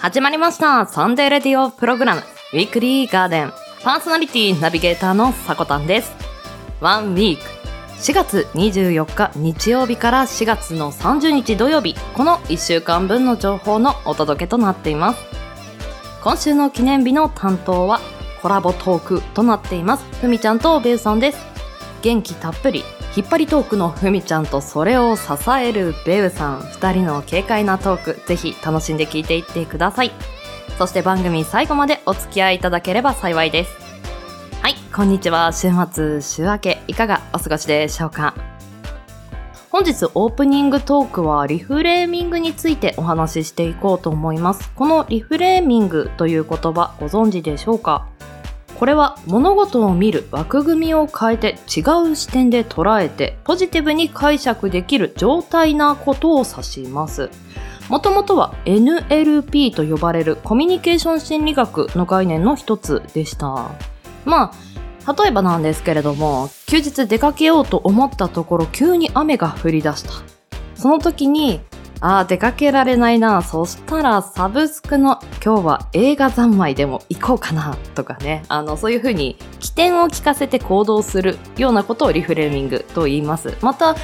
始まりました。サンデーレディオプログラム。ウィークリーガーデン。パーソナリティナビゲーターのさこたんです。ワンウィーク。4月24日日曜日から4月の30日土曜日。この1週間分の情報のお届けとなっています。今週の記念日の担当はコラボトークとなっています。ふみちゃんとベウさんです。元気たっぷり。引っ張りトークのふみちゃんとそれを支えるベウさん。2人の軽快なトークぜひ楽しんで聞いていってください。そして番組最後までお付き合いいただければ幸いです。はいこんにちは。週末週明けいかがお過ごしでしょうか。本日オープニングトークはリフレーミングについてお話ししていこうと思います。このリフレーミングという言葉ご存知でしょうか？これは物事を見る枠組みを変えて違う視点で捉えてポジティブに解釈できる状態なことを指します。もともとは NLP と呼ばれるコミュニケーション心理学の概念の一つでした。まあ、例えばなんですけれども、休日出かけようと思ったところ急に雨が降り出した。その時にああ、出かけられないな。そしたら、サブスクの今日は映画三昧でも行こうかな。とかね。あの、そういうふうに起点を聞かせて行動するようなことをリフレーミングと言います。また、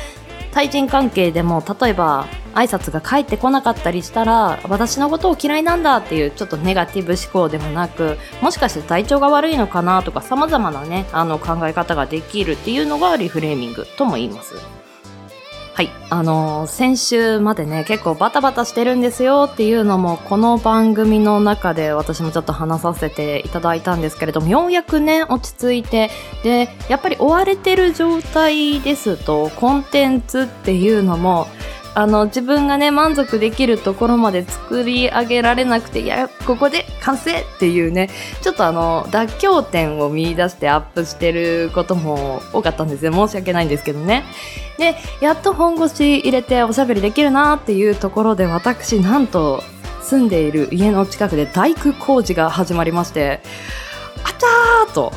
対人関係でも、例えば、挨拶が返ってこなかったりしたら、私のことを嫌いなんだっていうちょっとネガティブ思考でもなく、もしかして体調が悪いのかなとか様々なね、あの考え方ができるっていうのがリフレーミングとも言います。はい。あのー、先週までね、結構バタバタしてるんですよっていうのも、この番組の中で私もちょっと話させていただいたんですけれども、ようやくね、落ち着いて、で、やっぱり追われてる状態ですと、コンテンツっていうのも、あの、自分がね、満足できるところまで作り上げられなくて、いや、ここで完成っていうね、ちょっとあの、妥協点を見出してアップしてることも多かったんですよ。申し訳ないんですけどね。で、やっと本腰入れておしゃべりできるなっていうところで、私、なんと、住んでいる家の近くで大工工事が始まりまして、あちゃーと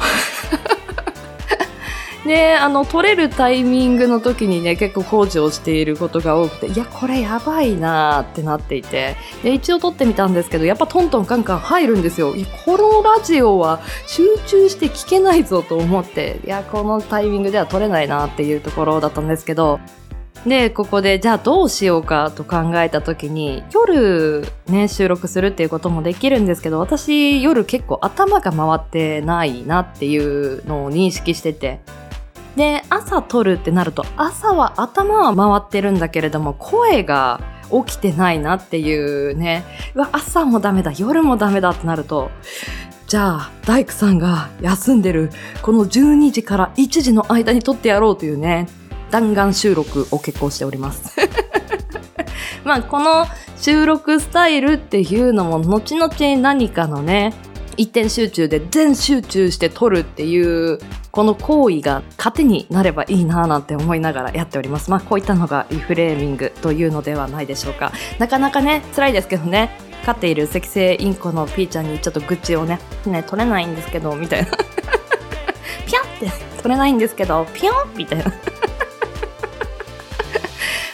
ね、あの、取れるタイミングの時にね、結構工事をしていることが多くて、いや、これやばいなってなっていて、で、一応撮ってみたんですけど、やっぱトントンカンカン入るんですよ。いや、このラジオは集中して聞けないぞと思って、いや、このタイミングでは撮れないなっていうところだったんですけど、で、ここで、じゃあどうしようかと考えた時に、夜ね、収録するっていうこともできるんですけど、私夜結構頭が回ってないなっていうのを認識してて、で、朝撮るってなると、朝は頭は回ってるんだけれども、声が起きてないなっていうね、うわ、朝もダメだ、夜もダメだってなると、じゃあ、大工さんが休んでる、この12時から1時の間に撮ってやろうというね、弾丸収録を結構しております。まあ、この収録スタイルっていうのも、後々何かのね、一点集中で全集中して撮るっていうこの行為が糧になればいいなぁなんて思いながらやっております。まあこういったのがリフレーミングというのではないでしょうか。なかなかね、辛いですけどね、飼っている赤星インコのピーちゃんにちょっと愚痴をね、ね、取れないんですけど、みたいな。ピャンって取れないんですけど、ピョンみたいな。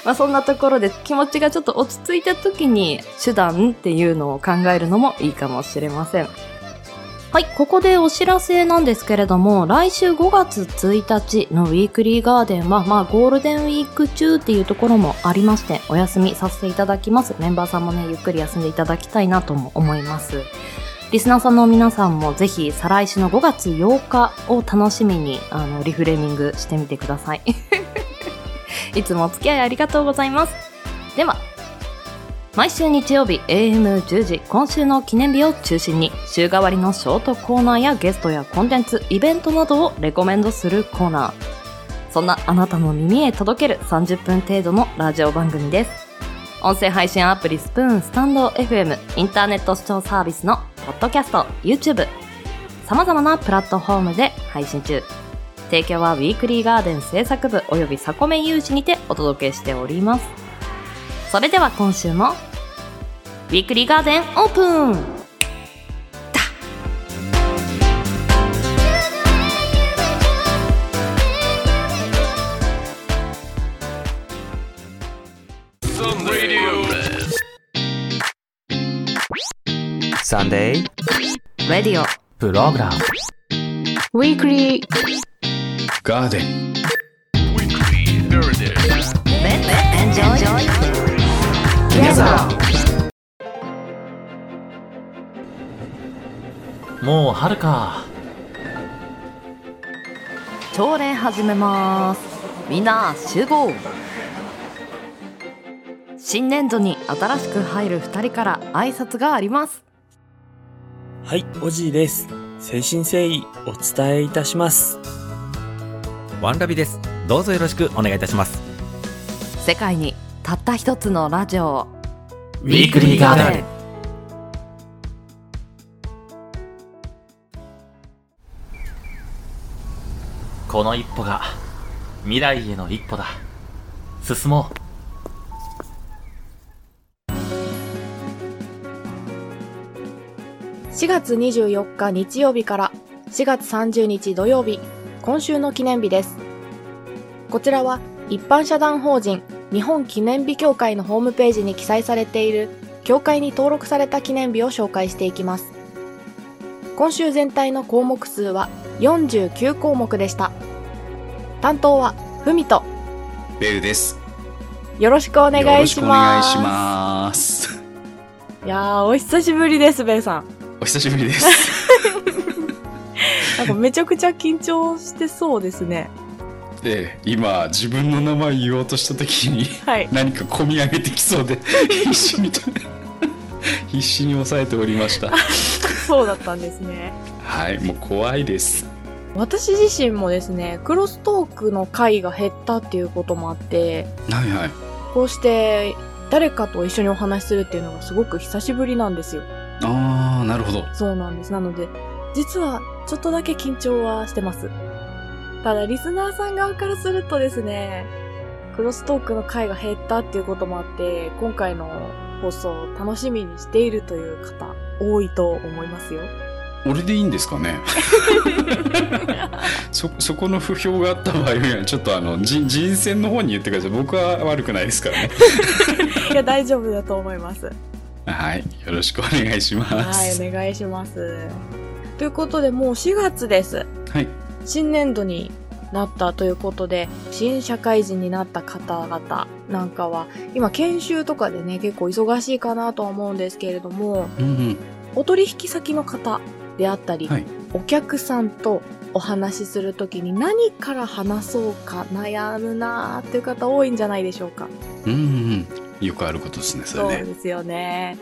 まあそんなところで気持ちがちょっと落ち着いた時に手段っていうのを考えるのもいいかもしれません。はい、ここでお知らせなんですけれども、来週5月1日のウィークリーガーデンは、まあ、ゴールデンウィーク中っていうところもありまして、お休みさせていただきます。メンバーさんもね、ゆっくり休んでいただきたいなとも思います。リスナーさんの皆さんもぜひ、再来週の5月8日を楽しみに、あの、リフレーミングしてみてください。いつもお付き合いありがとうございます。では、毎週日曜日 AM10 時今週の記念日を中心に週替わりのショートコーナーやゲストやコンテンツイベントなどをレコメンドするコーナー。そんなあなたの耳へ届ける30分程度のラジオ番組です。音声配信アプリスプーンスタンド FM インターネット視聴サービスのポッドキャスト YouTube 様々なプラットフォームで配信中。提供はウィークリーガーデン制作部およびサコメ有志にてお届けしております。それでは今週もウィークリーガーデンオープン。サンデープログラムウィークリーガーデン。ウィークリーガージョイ Together もう春か朝礼始めますみんな集合新年度に新しく入る2人から挨拶がありますはい、おじいです。誠心誠意お伝えいたします。ワンラビです。どうぞよろしくお願いいたします。世界にたった一つのラジオ。ウィークリーガーデン。この一歩が未来への一歩だ。進もう。4月24日日曜日から4月30日土曜日、今週の記念日です。こちらは一般社団法人日本記念日協会のホームページに記載されている協会に登録された記念日を紹介していきます。今週全体の項目数は49項目でした。担当はふみとベルです。よろしくお願いします。お願いします。いやー、お久しぶりです、ベイさん。お久しぶりです。なんかめちゃくちゃ緊張してそうですね。で、今、自分の名前言おうとした時に、はい。何か込み上げてきそうで、必死にと、必死に抑えておりました。そうだったんですね。はい、もう怖いです。私自身もですね、クロストークの回が減ったっていうこともあって、はいはい。こうして誰かと一緒にお話しするっていうのがすごく久しぶりなんですよ。あー、なるほど。そうなんです。なので、実はちょっとだけ緊張はしてます。ただ、リスナーさん側からするとですね、クロストークの回が減ったっていうこともあって、今回の放送を楽しみにしているという方、多いと思いますよ。俺でいいんですかね？そ、そこの不評があった場合は、ちょっとあの、人、人選の方に言ってください。僕は悪くないですからね。いや、大丈夫だと思います。はい。よろしくお願いします。はい、お願いします。ということで、もう4月です。はい。新年度になったということで、新社会人になった方々なんかは、今研修とかでね、結構忙しいかなとは思うんですけれども、うんうん。お取引先の方であったり、はいお客さんとお話しするときに何から話そうか悩むなーっていう方多いんじゃないでしょうか。うんうんうん。よくあることですね、そそう。ですよね。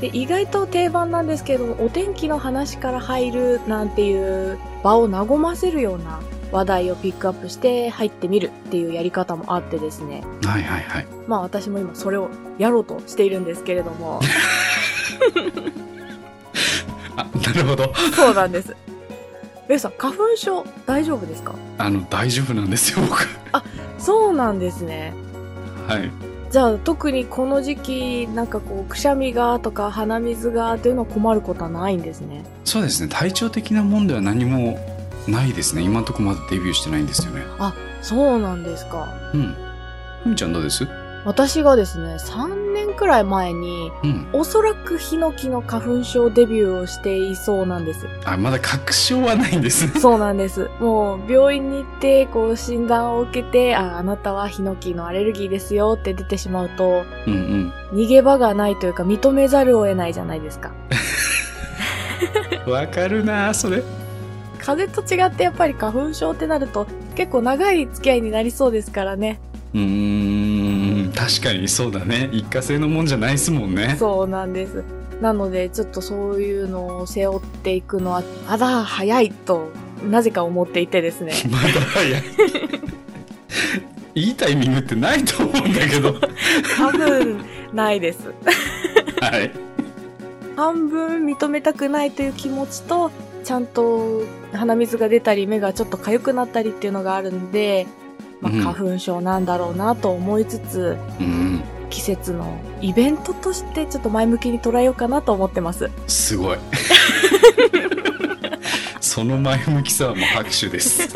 で、意外と定番なんですけど、お天気の話から入るなんていう場を和ませるような話題をピックアップして入ってみるっていうやり方もあってですね。はいはいはい。まあ私も今それをやろうとしているんですけれども。あ、なるほど。そうなんです。ベイさん、花粉症大丈夫ですか？あの、大丈夫なんですよ、僕。そうなんですね。はい。じゃあ特にこの時期なんかこうくしゃみがとか鼻水がっていうのは困ることはないんですね。そうですね、体調的なもんでは何もないですね。今のところまだデビューしてないんですよね。そうなんですか。うん。ふみちゃんどうです？私がですね、3年くらい前に、うん。おそらくヒノキの花粉症デビューをしていそうなんです。あ、まだ確証はないんですね。そうなんです。もう、病院に行って、こう、診断を受けて、あ、あなたはヒノキのアレルギーですよって出てしまうと、うん逃げ場がないというか、認めざるを得ないじゃないですか。うん。わかるなそれ。風邪と違ってやっぱり花粉症ってなると、結構長い付き合いになりそうですからね。うーん、確かにそうだね。一過性のもんじゃないですもんね。そうなんです。なので、ちょっとそういうのを背負っていくのは、まだ早いと、なぜか思っていてですね。まだ早い。いいタイミングってないと思うんだけど。多分、ないです。はい。半分認めたくないという気持ちと、ちゃんと鼻水が出たり、目がちょっと痒くなったりっていうのがあるんで、まあ、うん花粉症なんだろうなと思いつつ、うん。季節のイベントとしてちょっと前向きに捉えようかなと思ってます。すごい。その前向きさはもう拍手です。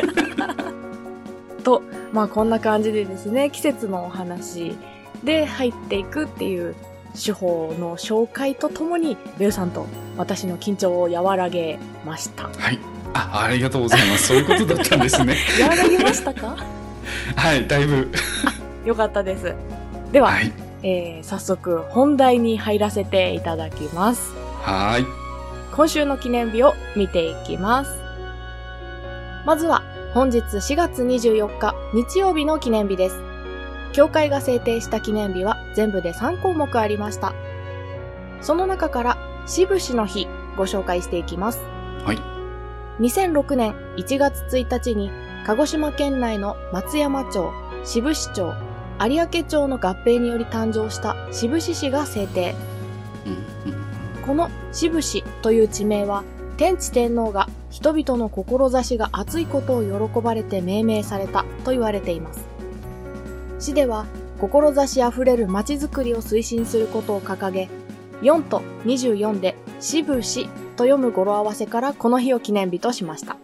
と、まあこんな感じでですね、季節のお話で入っていくっていう手法の紹介とともに、ベルさんと私の緊張を和らげました。はい。あ、ありがとうございます。そういうことだったんですね。和らげましたか？はい、だいぶ。よかったです。では、はい。えー早速本題に入らせていただきます。はーい。今週の記念日を見ていきます。まずは、本日4月24日日曜日の記念日です。教会が制定した記念日は全部で3項目ありました。その中から、しぶしの日、ご紹介していきます。はい。2006年1月1日に、鹿児島県内の松山町、志布志町、有明町の合併により誕生した志布志市が制定。この志布志という地名は、天智天皇が人々の志が熱いことを喜ばれて命名されたと言われています。市では、志あふれる街づくりを推進することを掲げ、4と24で志布志と読む語呂合わせからこの日を記念日としました。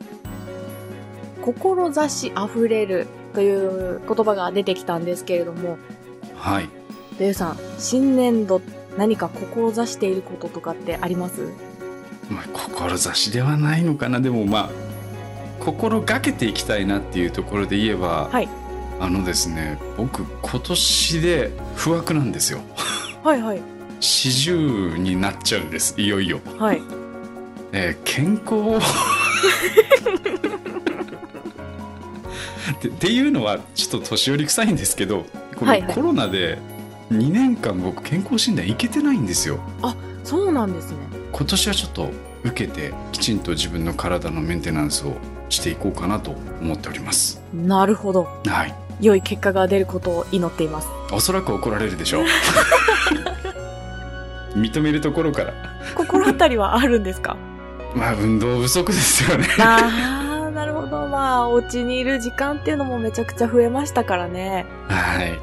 志あふれるという言葉が出てきたんですけれども、はい。デウさん、新年度何か志していることとかってあります？まあ、志ではないのかな。でもまあ、心がけていきたいなっていうところで言えば、はいあのですね、僕、今年で不惑なんですよ。はいはい。四十になっちゃうんです。いよいよ。はい。えー健康をっ てっていうのはちょっと年寄り臭いんですけどこはいはい。のコロナで2年間僕健康診断行けてないんですよ。そうなんですね。今年はちょっと受けてきちんと自分の体のメンテナンスをしていこうかなと思っております。なるほど。はい。良い結果が出ることを祈っています。おそらく怒られるでしょう。認めるところから。心当たりはあるんですか？まあ運動不足ですよね。あ、お家にいる時間っていうのもめちゃくちゃ増えましたからね。はい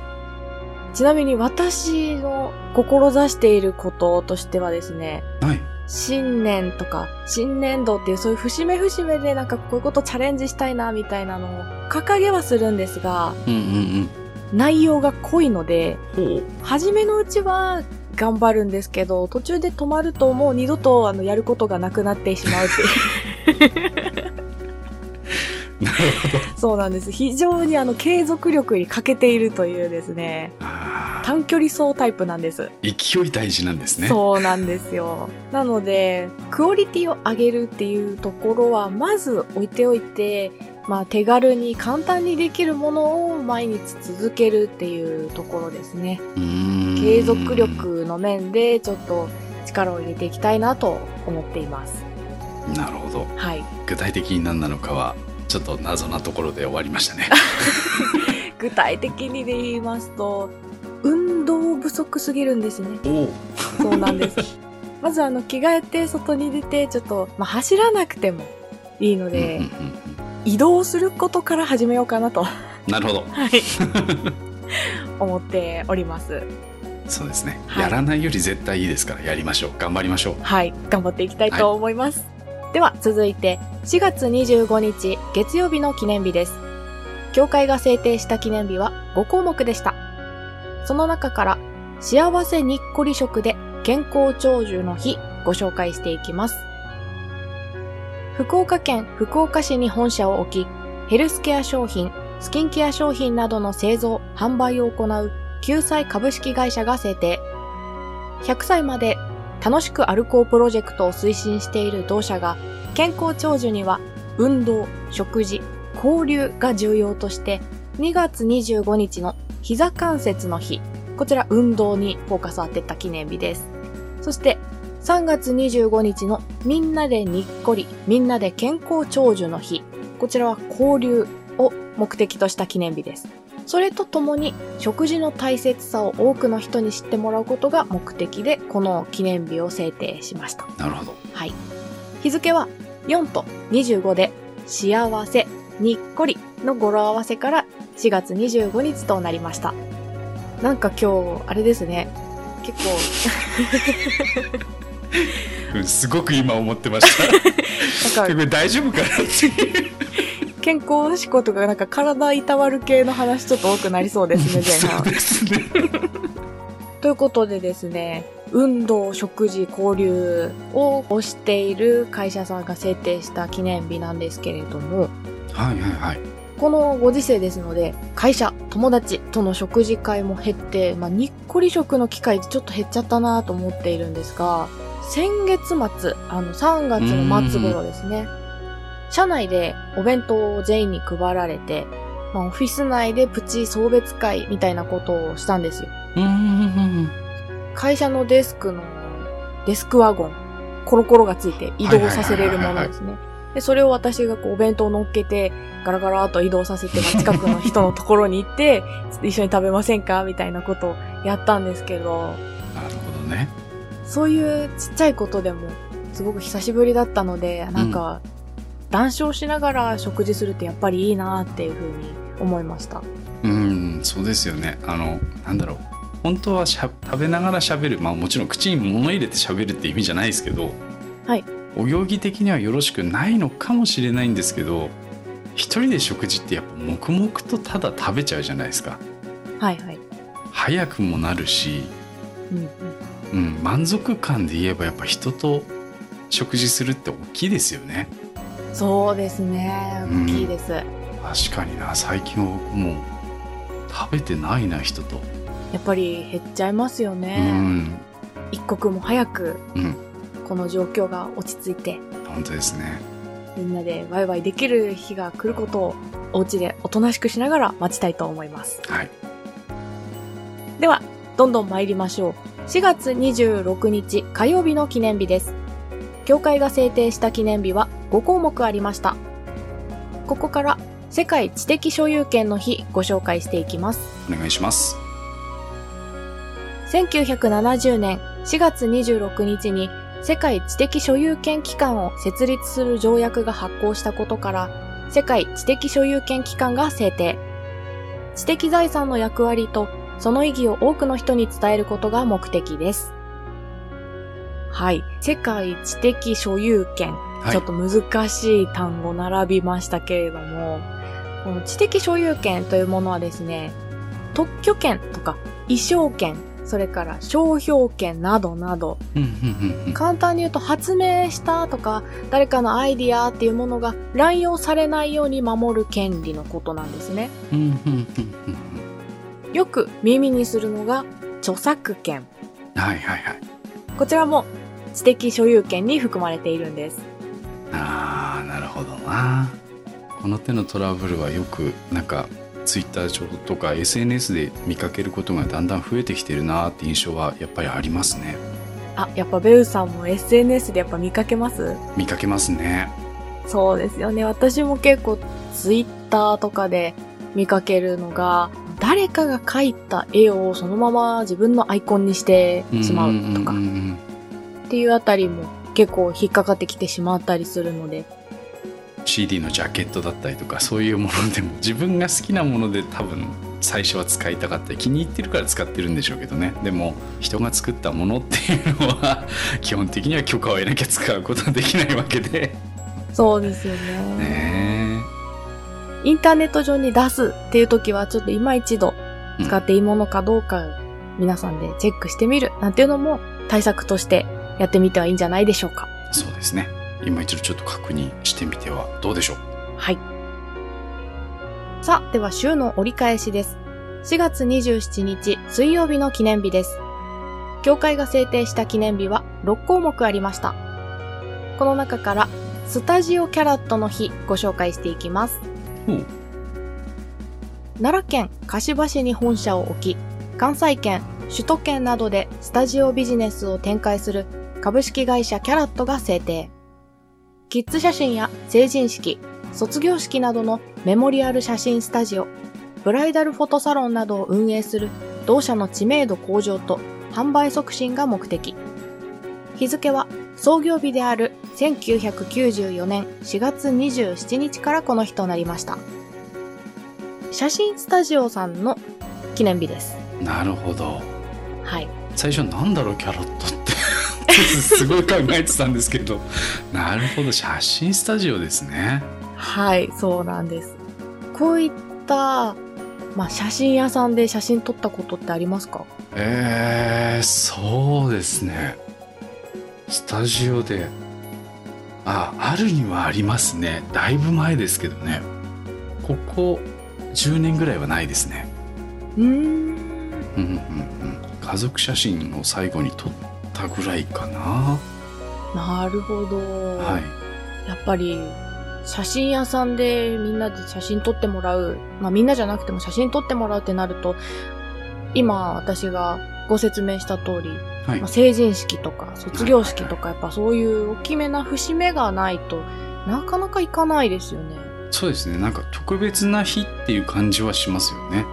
ちなみに私の志していることとしてはですね、はい新年とか新年度っていうそういう節目節目でなんかこういうことチャレンジしたいなみたいなのを掲げはするんですが、うんうん内容が濃いので、初めのうちは頑張るんですけど、途中で止まるともう二度とあのやることがなくなってしまうっていう。そうなんです。非常にあの継続力に欠けているというですね、あ短距離走タイプなんです。ー勢い大事なんですねそうなんですよ。なので、クオリティを上げるっていうところは、まず置いておいて、まあ手軽に簡単にできるものを毎日続けるっていうところですね。継続力の面でちょっと力を入れていきたいなと思っています。なるほどはい。具体的に何なのかはちょっと謎なところで終わりましたね。具体的にで言いますと、運動不足すぎるんですね。そうなんです。まずあの着替えて外に出てちょっと、まあ、走らなくてもいいので、うんうんうん移動することから始めようかなと、はなるほど。い、思っております。そうですね、はい。やらないより絶対いいですからやりましょう。頑張りましょう。はい、頑張っていきたいと思います。では続いて4月25日月曜日の記念日です。教会が制定した記念日は5項目でした。その中から幸せにっこり食で健康長寿の日ご紹介していきます。福岡県福岡市に本社を置き、ヘルスケア商品、スキンケア商品などの製造、販売を行う救済株式会社が制定。100歳まで楽しく歩こうプロジェクトを推進している同社が、健康長寿には運動、食事、交流が重要として、2月25日の膝関節の日、こちら運動にフォーカスを当てた記念日です。そして、3月25日のみんなでにっこり、みんなで健康長寿の日、こちらは交流を目的とした記念日です。それとともに食事の大切さを多くの人に知ってもらうことが目的でこの記念日を制定しました。なるほどはい。日付は4と25で幸せ、にっこりの語呂合わせから4月25日となりました。なんか今日、あれですね。結構、うんすごく今思ってました 大丈夫かなっていう健康志向とかなんか体いたわる系の話ちょっと多くなりそうですね、前そう半。ですね ということでですね、運動、食事、交流を推している会社さんが制定した記念日なんですけれども、はいはいはい。このご時世ですので、会社、友達との食事会も減って、まあ、にっこり食の機会ちょっと減っちゃったなと思っているんですが、先月末、あの3月の末頃ですね、社内でお弁当を全員に配られて、まあ、オフィス内でプチ送別会みたいなことをしたんですよ。会社のデスクのデスクワゴン、コロコロがついて移動させれるものですね。で、それを私がこうお弁当を乗っけて、ガラガラと移動させて、近くの人のところに行って、一緒に食べません。かみたいなことをやったん。ですけど、なるほどね。そういうちっちゃいことでも、すごく久しぶりだったので、なん。か、談笑しながら食事するってやっぱりいいなっていうふうに思いました。うん、そうですよね。あの、なんだろう。本当はしゃ食べながら喋る。まあもちろん口に物入れて喋るって意味じゃないですけど、はい。お行儀的にはよろしくないのかもしれないんですけど、一人で食事ってやっぱ黙々とただ食べちゃうじゃないですか。はいはい。早くもなるし、うんうん。うん、満足感で言えばやっぱ人と食事するって大きいですよね。そうですね。うん大きいです。確かにな、最近は僕もう食べてないな、人と。やっぱり減っちゃいますようね。ん、一刻も早くうん、この状況が落ち着いて本当ですね。みんなでワイワイできる日が来ることをお家でおとなしくしながら待ちたいと思いますはい。ではどんどん参りましょう4月26日火曜日の記念日です協会が制定した記念日は5項目ありましたここから世界知的所有権の日ご紹介していきますお願いします。1970年4月26日に世界知的所有権機関を設立する条約が発効したことから世界知的所有権機関が制定。知的財産の役割とその意義を多くの人に伝えることが目的です。はい。世界知的所有権。はいちょっと難しい単語並びましたけれども、この知的所有権というものはですね、特許権とか衣装権、それから商標権などなど、簡単に言うと発明したとか、誰かのアイディアっていうものが乱用されないように守る権利のことなんですね。よく耳にするのが著作権。うんはいはいはい。こちらも知的所有権に含まれているんです。ああ、なるほどな。この手のトラブルはよくなんかツイッター上とか SNS で見かけることがだんだん増えてきてるなーって印象はやっぱりありますね。あ、やっぱベウさんも SNS でやっぱ見かけます？見かけますね。そうですよね。私も結構ツイッターとかで見かけるのが、誰かが描いた絵をそのまま自分のアイコンにしてしまうとかっていうあたりも結構引っかかってきてしまったりするので、CD のジャケットだったりとかそういうものでも 自分が好きなもので多分最初は使いたかったり気に入ってるから使ってるんでしょうけどね。でも人が作ったものっていうのは 基本的には許可を得なきゃ使うことはできないわけで。そうですよね。ねインターネット上に出すっていう時はちょっと今一度使っていいものかどうか皆さんでチェックしてみるなんていうのも対策としてやってみてはいいんじゃないでしょうか。そうですね今一度ちょっと確認してみてはどうでしょうはい。さあ、では週の折り返しです。4月27日水曜日の記念日です。協会が制定した記念日は6項目ありました。この中からスタジオキャラットの日ご紹介していきます。奈良県柏市に本社を置き、関西圏、首都圏などでスタジオビジネスを展開する株式会社キャラットが制定。キッズ写真や成人式、卒業式などのメモリアル写真スタジオ、ブライダルフォトサロンなどを運営する同社の知名度向上と販売促進が目的。日付は創業日である1994年4月27日からこの日となりました。写真スタジオさんの記念日です。なるほどはい。最初なんだろうキャロットってすごい考えてたんですけど。なるほど。写真スタジオですね。はい、そうなんです。こういったまあ、写真屋さんで写真撮ったことってありますか？えー、そうですね。スタジオでああるにはありますね。だいぶ前ですけどね。ここ10年ぐらいはないですね。うーん。うんうんうん。家族写真を最後に撮ったぐらいかななるほど。はいやっぱり、写真屋さんでみんなで写真撮ってもらう。まあみんなじゃなくても写真撮ってもらうってなると、今私がご説明した通り、はいまあ、成人式とか卒業式とかやっぱそういう大きめな節目がないとなかなか行かないですよね。そうですねなんか特別な日っていう感じはしますよね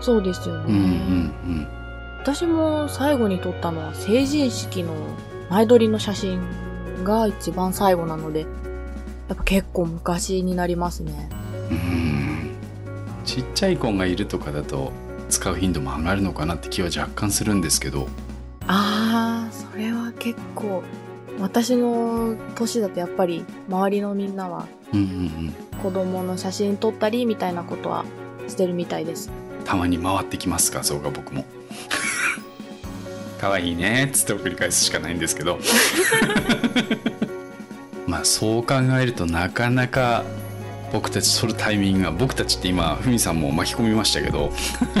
そうですよね。うんうん私も最後に撮ったのは成人式の前撮りの写真が一番最後なので、やっぱ結構昔になりますね。うん。うんちっちゃい子がいるとかだと使う頻度も上がるのかなって気は若干するんですけど。あー、それは結構、私の年だとやっぱり周りのみんなはうんうんうん。子供の写真撮ったりみたいなことはしてるみたいです。たまに回ってきます画像が僕も可愛いねっつって送り返すしかないんですけど まあそう考えるとなかなか僕たち撮るタイミングが僕たちって今ふみさんも巻き込みましたけど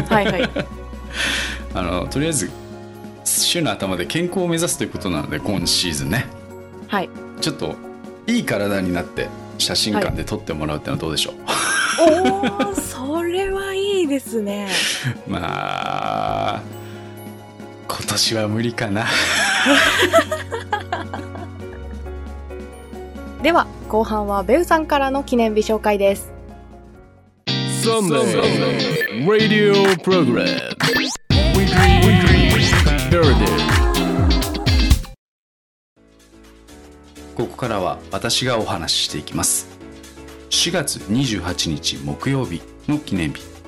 はいはい。あのとりあえず週の頭で健康を目指すということなので今シーズンねはい。ちょっといい体になって写真館で撮ってもらうってのはどうでしょう、おー、それはいいですね。まあ今年は無理かな。では、後半はベウさんからの記念日紹介です。ここからは私がお話ししていきます。4月28日木曜日の記念日。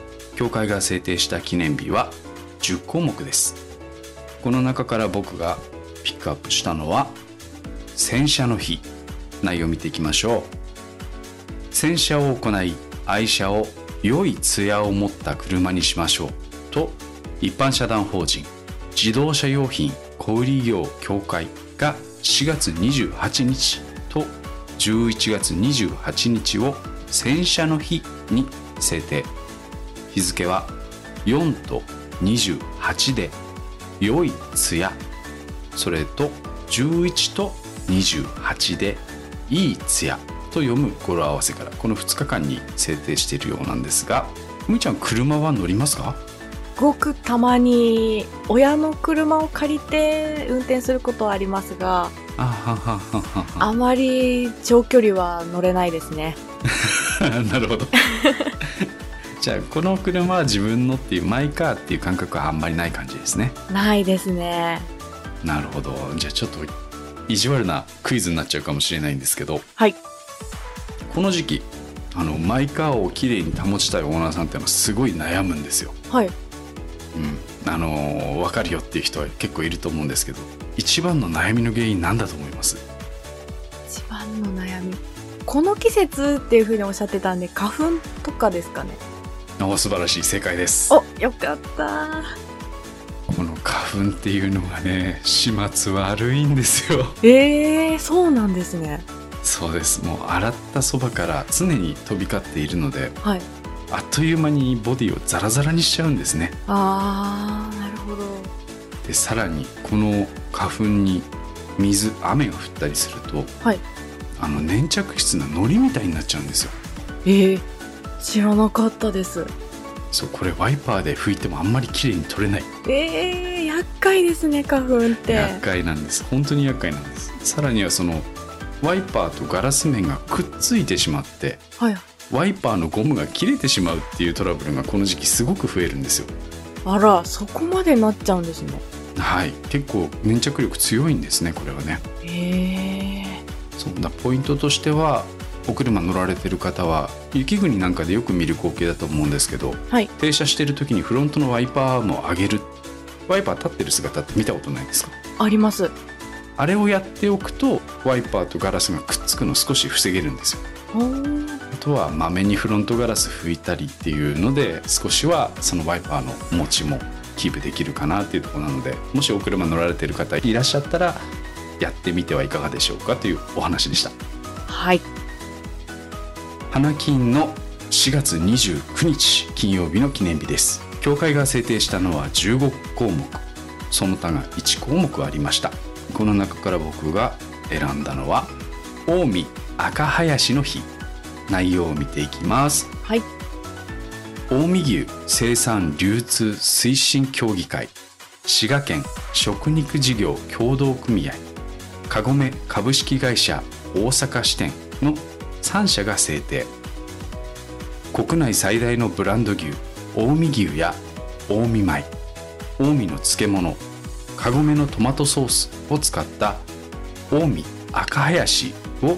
教会が制定した記念日は10項目ですこの中から僕がピックアップしたのは洗車の日。内容を見ていきましょう。洗車を行い愛車を良い艶を持った車にしましょう。と一般社団法人自動車用品小売業協会が4月28日と11月28日を洗車の日に制定。日付は4と28で良い艶それと11と28でいい艶と読む語呂合わせからこの2日間に制定しているようなんですがふみちゃん車は乗りますか？ごくたまに親の車を借りて運転することはありますが、あまり長距離は乗れないですね。なるほどじゃあこの車は自分のっていうマイカーっていう感覚はあんまりない感じですねないですね。なるほどじゃあちょっと意地悪なクイズになっちゃうかもしれないんですけどはい。この時期あのマイカーをきれいに保ちたいオーナーさんっていうのはすごい悩むんですよ。はい。うん、あのー分かるよっていう人は結構いると思うんですけど一番の悩みの原因なんだと思います？一番の悩み。この季節っていう風におっしゃってたんで、花粉とかですかね。お素晴らしい正解ですお、よかった。この花粉っていうのがね始末悪いんですよえー、そうなんですね。そうですもう洗ったそばから常に飛び交っているのではい。あっという間にボディをザラザラにしちゃうんですねあー、なるほど。でさらにこの花粉に水雨が降ったりすると、はいあの粘着質の糊みたいになっちゃうんですよえー、知らなかったです。そうこれワイパーで拭いてもあんまり綺麗に取れないえー、厄介ですね、花粉って。厄介なんです本当に厄介なんですさらにはそのワイパーとガラス面がくっついてしまってはい。ワイパーのゴムが切れてしまうっていうトラブルがこの時期すごく増えるんですよあら、そこまでなっちゃうんですね。はい結構粘着力強いんですねこれはねへえ。そんなポイントとしてはお車乗られてる方は雪国なんかでよく見る光景だと思うんですけどはい。停車してる時にフロントのワイパーも上げるワイパー立ってる姿って見たことないですか？あります。あれをやっておくとワイパーとガラスがくっつくの少し防げるんですよあとはまめにフロントガラス拭いたりっていうので少しはそのワイパーの持ちもキープできるかなっていうところなのでもしお車乗られてる方いらっしゃったらやってみてはいかがでしょうかというお話でしたはい。花金の4月29日金曜日の記念日です。協会が制定したのは15項目。その他が1項目ありました。この中から僕が選んだのは近江赤林の日。内容を見ていきます。はい。近江牛生産流通推進協議会。滋賀県食肉事業協同組合。かごめ株式会社大阪支店の3社が制定。国内最大のブランド牛近江牛や近江米。近江の漬物かごめのトマトソースを使った近江赤林を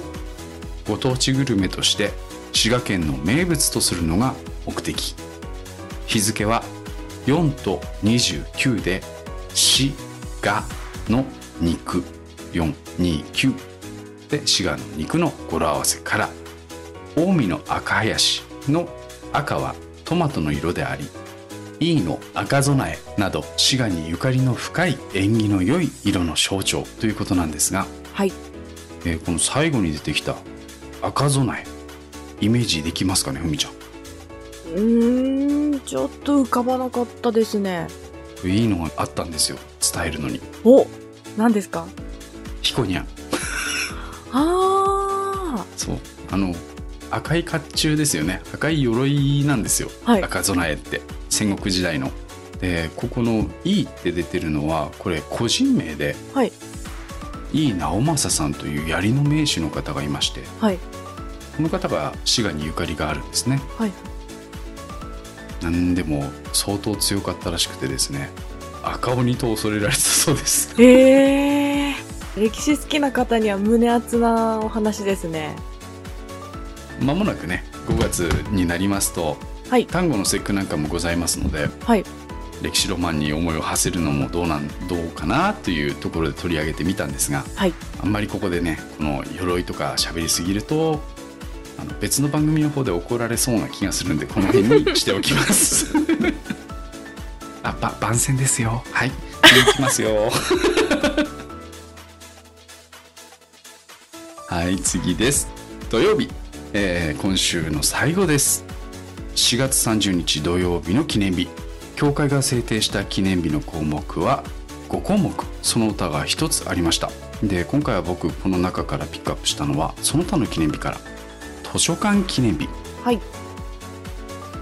ご当地グルメとして滋賀県の名物とするのが目的。日付は4と29で「滋賀の肉」429で滋賀の肉の語呂合わせから近江の赤林の赤はトマトの色でありいいの赤備えなど滋賀にゆかりの深い縁起の良い色の象徴ということなんですが、はい。えーこの最後に出てきた赤備えイメージできますかねふみちゃんうーん、ちょっと浮かばなかったですね。いいのがあったんですよ伝えるのにお何ですか？ヒコニャンあそうあの赤い甲冑ですよね赤い鎧なんですよ、はい赤備えって戦国時代のでここの「いい」って出てるのはこれ個人名であ。はい。直政さんという槍の名手の方がいましてはい。この方が滋賀にゆかりがあるんですねはい。なんでも相当強かったらしくてですね赤鬼と恐れられたそうですへえ。歴史好きな方には胸熱なお話ですね。まもなくね5月になりますとはい。単語の節句なんかもございますのではい。歴史ロマンに思いを馳せるのもどうなんどうかなというところで取り上げてみたんですがはい。あんまりここでねこの鎧とか喋りすぎるとあの別の番組の方で怒られそうな気がするんでこの辺にしておきます あば番宣ですよはいいきますよ はい次です。土曜日、えー今週の最後です。4月30日土曜日の記念日。協会が制定した記念日の項目は5項目。その他が1つありました。で今回は僕この中からピックアップしたのはその他の記念日から。図書館記念日。はい。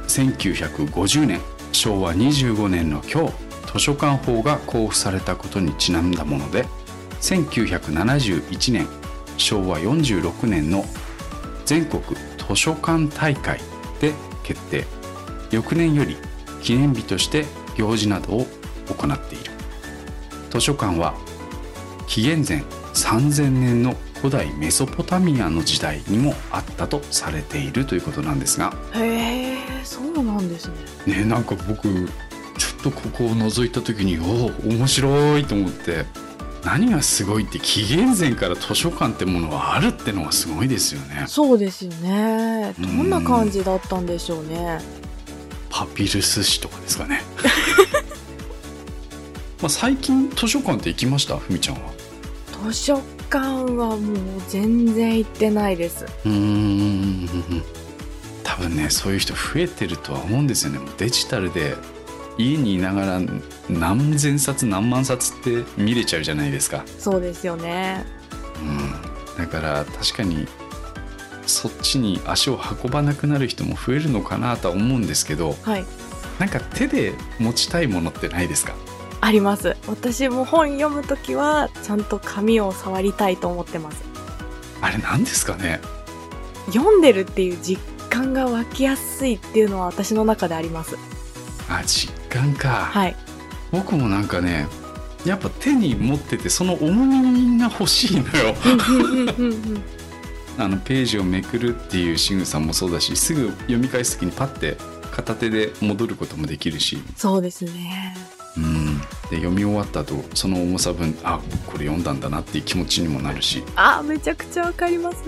1950年。昭和25年の今日図書館法が公布されたことにちなんだもので1971年昭和46年の全国図書館大会で決定。翌年より記念日として行事などを行っている。図書館は紀元前3000年の古代メソポタミアの時代にもあったとされているということなんですが。へえ、そうなんですね。ねなんか僕ちょっとここを覗いた時におお面白いと思って何がすごいって紀元前から図書館ってものがあるってのがすごいですよね。そうですよね。どんな感じだったんでしょうね。パピルス紙とかですかね。まあ最近図書館って行きました？ふみちゃんは？図書館はもう全然行ってないです。うーん。多分ねそういう人増えてるとは思うんですよね。デジタルで家にいながら何千冊何万冊って見れちゃうじゃないですかそうですよね。うん、だから確かにそっちに足を運ばなくなる人も増えるのかなとは思うんですけどはい。なんか手で持ちたいものってないですか？あります。私も本読むときは、ちゃんと紙を触りたいと思ってます。あれ何ですかね？読んでるっていう実感が湧きやすいっていうのは私の中であります。あ実感か、はい。僕もなんかねやっぱ手に持っててその重みが欲しいのよあのページをめくるっていう仕草もそうだしすぐ読み返す時にパッて片手で戻ることもできるしそうですね。うん、で読み終わった後その重さ分あこれ読んだんだなっていう気持ちにもなるしあ、めちゃくちゃわかります。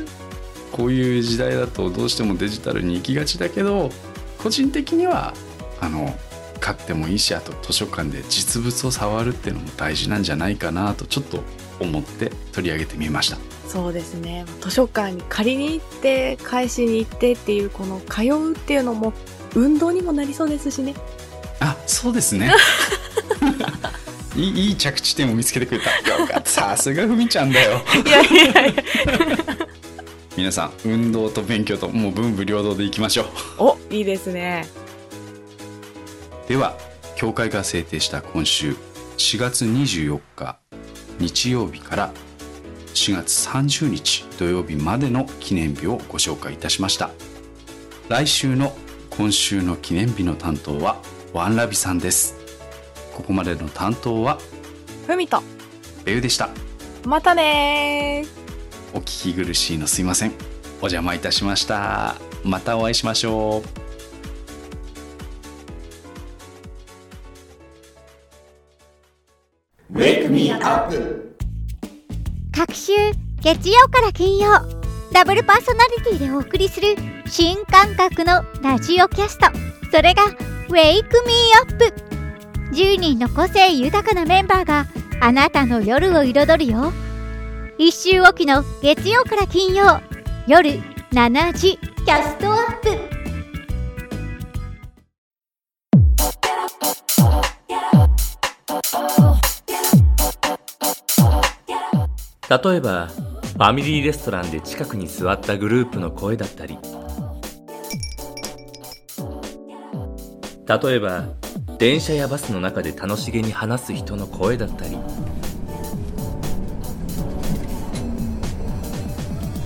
こういう時代だとどうしてもデジタルに行きがちだけど個人的にはあの買ってもいいしあと図書館で実物を触るっていうのも大事なんじゃないかなとちょっと思って取り上げてみました。そうですね。図書館に借りに行って返しに行ってっていうこの通うっていうのも運動にもなりそうですしね。あそうですね。いいいい着地点を見つけてくれた。よかったさすがふみちゃんだよ。いやいやいや。皆さん運動と勉強ともう文武両道でいきましょう。おいいですねでは協会が制定した今週4月24日日曜日から4月30日土曜日までの記念日をご紹介いたしました。来週の今週の記念日の担当はワンラビさんです。ここまでの担当はふみと。ベウでした。またねお聞き苦しいのすいません。お邪魔いたしました。またお会いしましょう各週月曜から金曜ダブルパーソナリティでお送りする新感覚のラジオキャスト。それが「Wake Me Up」10人の個性豊かなメンバーがあなたの夜を彩るよ。1週おきの月曜から金曜夜7時キャストアップ。例えばファミリーレストランで近くに座ったグループの声だったり。例えば電車やバスの中で楽しげに話す人の声だったり。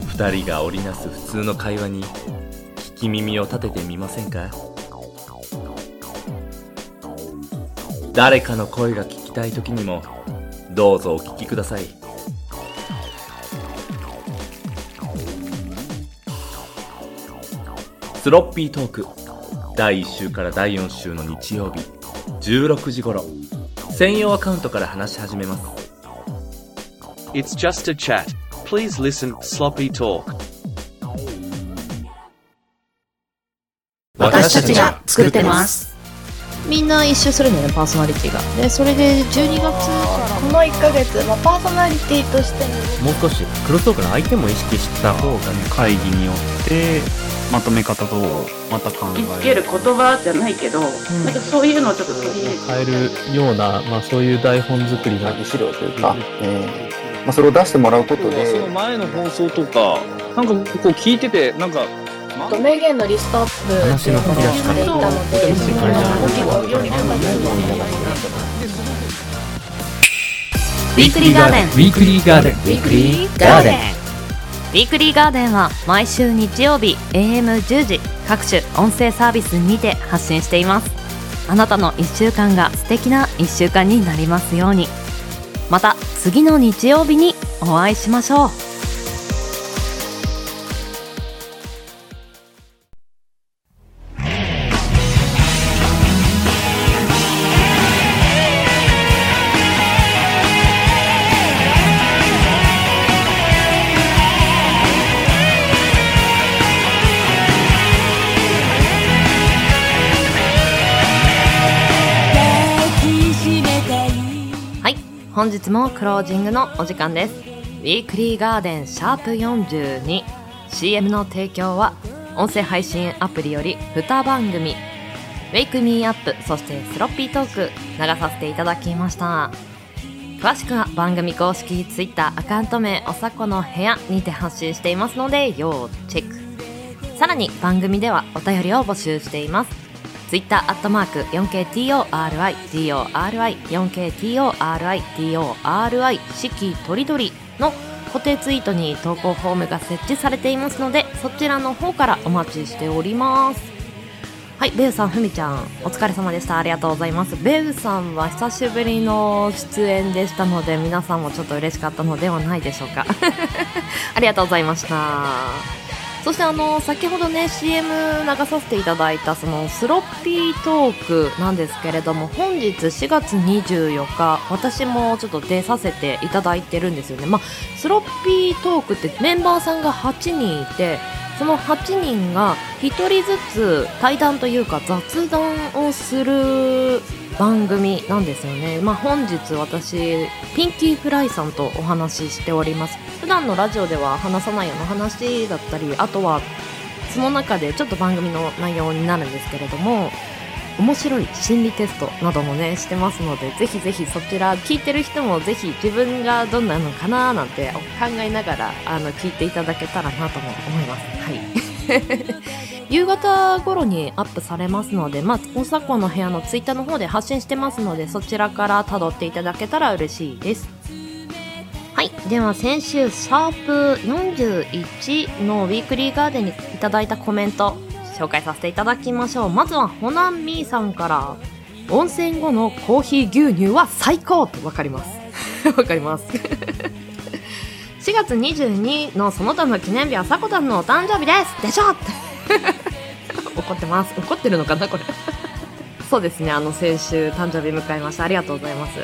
二人が織りなす普通の会話に聞き耳を立ててみませんか？誰かの声が聞きたい時にもどうぞお聞きください。スロッピートーク。第1週から第4週の日曜日。16時頃。専用アカウントから話し始めます。It's just a chat. Please listen, sloppy talk. 私たちが作ってますみんな一周するんだよねパーソナリティが。でそれで12月から。この1ヶ月、まあ、パーソナリティとしての。もう少しクロストークの相手も意識した方がね。会議によってまとめ方とまた考えつける言葉じゃないけど、なんかそういうのをちょっと取り入れて。変えるような、まあ、そういう台本作りが資料というか、えーまあ、それを出してもらうことで。その前の放送とかなんかこう聞いててなんかと名言のリストアップ話の振り出ししていたのでウィークリーガーデンウィークリーガーデンウィークリーガーデン。ウィークリーガーデンは毎週日曜日 AM10 時各種音声サービスにて発信しています。あなたの1週間が素敵な1週間になりますように。また次の日曜日にお会いしましょう本日もクロージングのお時間です。ウィークリーガーデンシャープ 42CM の提供は音声配信アプリより2番組「Wake Me Up」そして「スロッピートーク」流させていただきました。詳しくは番組公式 Twitter アカウント名おさこの部屋にて発信していますので要チェック。さらに番組ではお便りを募集しています。ツイッターアットマーク 4KTORIDORI4KTORIDORI 四季とりどりの固定ツイートに投稿フォームが設置されていますのでそちらの方からお待ちしております。はいベウさんふみちゃんお疲れ様でした。ありがとうございます。ベウさんは久しぶりの出演でしたので皆さんもちょっと嬉しかったのではないでしょうか。ありがとうございました。そしてあの先ほどね CM 流させていただいたそのスロッピートークなんですけれども本日4月24日私もちょっと出させていただいてるんですよね。まあスロッピートークってメンバーさんが8人いてその8人が1人ずつ対談というか雑談をする番組なんですよね、まあ、本日私ピンキーフライさんとお話ししております。普段のラジオでは話さないような話だったりあとはその中でちょっと番組の内容になるんですけれども面白い心理テストなどもねしてますのでぜひぜひそちら聞いてる人もぜひ自分がどんなのかななんて考えながらあの聞いていただけたらなとも思います。はい。夕方頃にアップされますので、まあ、大阪の部屋のツイッターの方で発信してますので、そちらから辿っていただけたら嬉しいです。はい。では、先週、シャープ41のウィークリーガーデンにいただいたコメント、紹介させていただきましょう。まずは、ホナンミーさんから、温泉後のコーヒー牛乳は最高とわかります。わかります。4月22のその他の記念日はさこたんのお誕生日です。でしょ 怒ってます。怒ってるのかなこれ。そうですね。あの先週誕生日迎えました。ありがとうございます。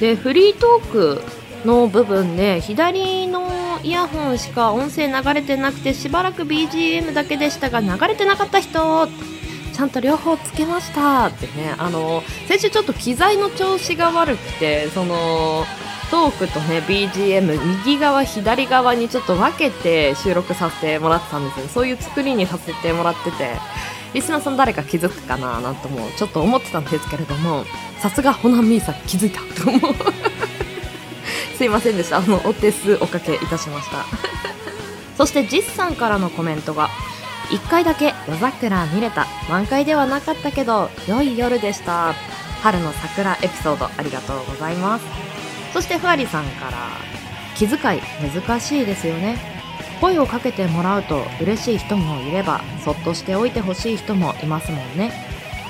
でフリートークの部分で左のイヤホンしか音声流れてなくてしばらく BGM だけでしたが流れてなかった人。ちゃんと両方つけました。ってねあの先週ちょっと機材の調子が悪くてそのトークとね BGM 右側左側にちょっと分けて収録させてもらってたんですよ。そういう作りにさせてもらってて。リスナーさん誰か気づくかななんともちょっと思ってたんですけれどもさすがホナンミーさん気づいた。と思うすいませんでした。あのお手数おかけいたしました。そしてジスさんからのコメントが1回だけ夜桜見れた。満開ではなかったけど良い夜でした。春の桜エピソードありがとうございます。そしてふわりさんから気遣い難しいですよね。声をかけてもらうと嬉しい人もいればそっとしておいてほしい人もいますもんね。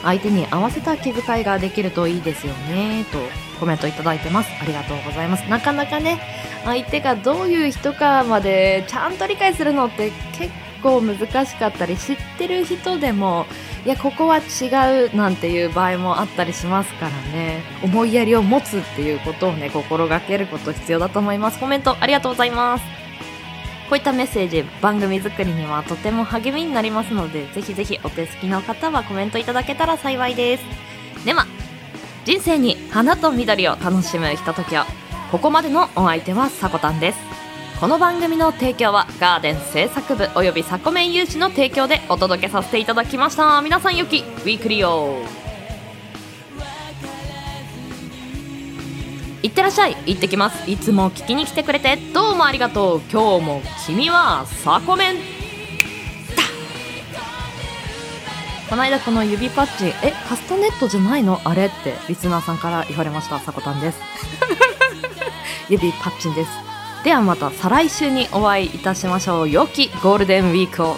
相手に合わせた気遣いができるといいですよねとコメントいただいてます。ありがとうございます。なかなかね相手がどういう人かまでちゃんと理解するのって結構難しかったり知ってる人でもいやここは違うなんていう場合もあったりしますからね。思いやりを持つっていうことをね心がけること必要だと思います。コメントありがとうございます。こういったメッセージ番組作りにはとても励みになりますのでぜひぜひお手すきの方はコメントいただけたら幸いです。では人生に花と緑を楽しむひとときを。ここまでのお相手はさこたんです。この番組の提供はガーデン制作部およびサコメン有志の提供でお届けさせていただきました。皆さんよきウィークリーをいってらっしゃい。行ってきます。いつも聞きに来てくれて。どうもありがとう。今日も君はサコメン。この間この指パッチ。ンえカスタネットじゃないの？あれ？ってリスナーさんから言われました。さこたんです。指パッチンです。ではまた再来週にお会いいたしましょう。良きゴールデンウィークを。